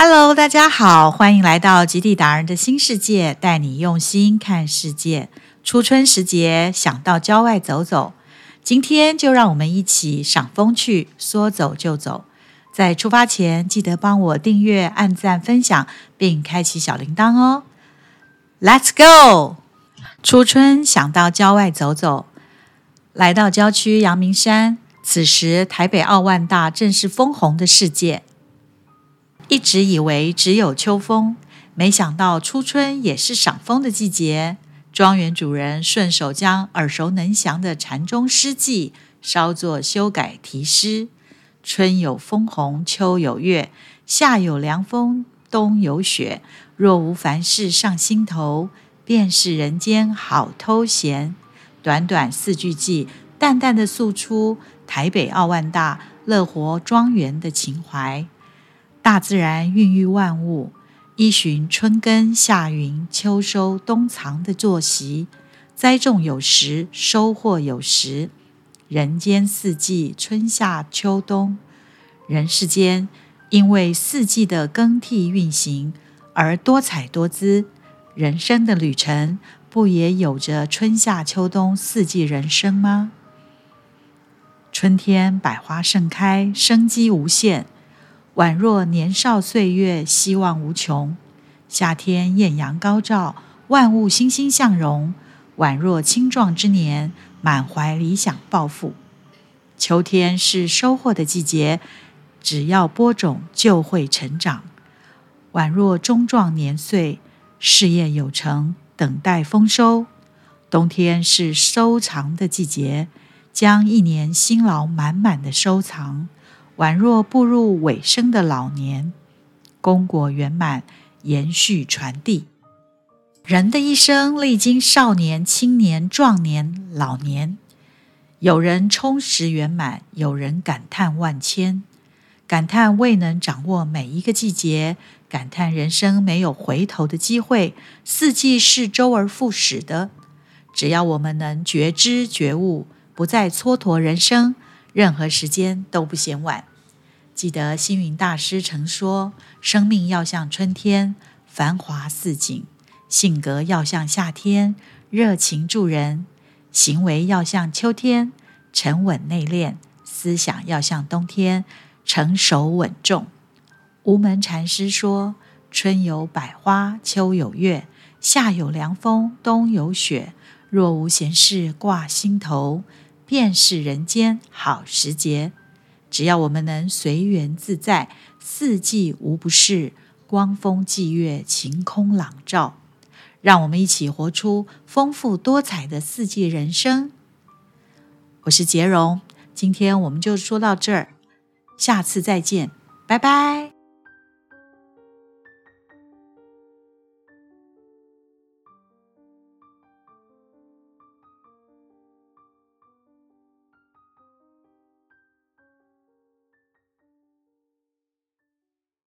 Hello，大家好，欢迎来到极地达人的新世界，带你用心看世界。初春时节，想到郊外走走，今天就让我们一起赏风去，说走就走。在出发前，记得帮我订阅、按赞、分享，并开启小铃铛哦。Let's go！初春想到郊外走走，来到郊区阳明山。此时，台北奥万大正是枫红的世界。一直以为只有秋风，没想到初春也是赏枫的季节。庄园主人顺手将耳熟能详的禅宗诗句稍作修改题诗：“春有枫红，秋有月，夏有凉风，冬有雪。若无凡事上心头，便是人间好偷闲。”短短四句记，淡淡的诉出台北奥万大乐活庄园的情怀。大自然孕育万物，依循春耕、夏耘、秋收、冬藏的作息，栽种有时，收获有时。人间四季，春夏秋冬，人世间因为四季的更替运行而多彩多姿。人生的旅程，不也有着春夏秋冬四季人生吗？春天百花盛开，生机无限。宛若年少岁月，希望无穷；夏天艳阳高照，万物欣欣向荣；宛若青壮之年，满怀理想抱负。秋天是收获的季节，只要播种就会成长；宛若中壮年岁，事业有成，等待丰收。冬天是收藏的季节，将一年辛劳满满的收藏。宛若步入尾声的老年，功果圆满，延续传递。人的一生历经少年、青年、壮年、老年，有人充实圆满，有人感叹万千，感叹未能掌握每一个季节，感叹人生没有回头的机会。四季是周而复始的，只要我们能觉知觉悟，不再蹉跎人生。任何时间都不嫌晚。记得星云大师曾说：“生命要像春天，繁华似锦；性格要像夏天，热情助人；行为要像秋天，沉稳内敛；思想要像冬天，成熟稳重。”无门禅师说：“春有百花，秋有月，夏有凉风，冬有雪。若无闲事挂心头。”便是人间好时节，只要我们能随缘自在，四季无不是，光风霁月，晴空朗照。让我们一起活出丰富多彩的四季人生。我是杰荣，今天我们就说到这儿，下次再见，拜拜。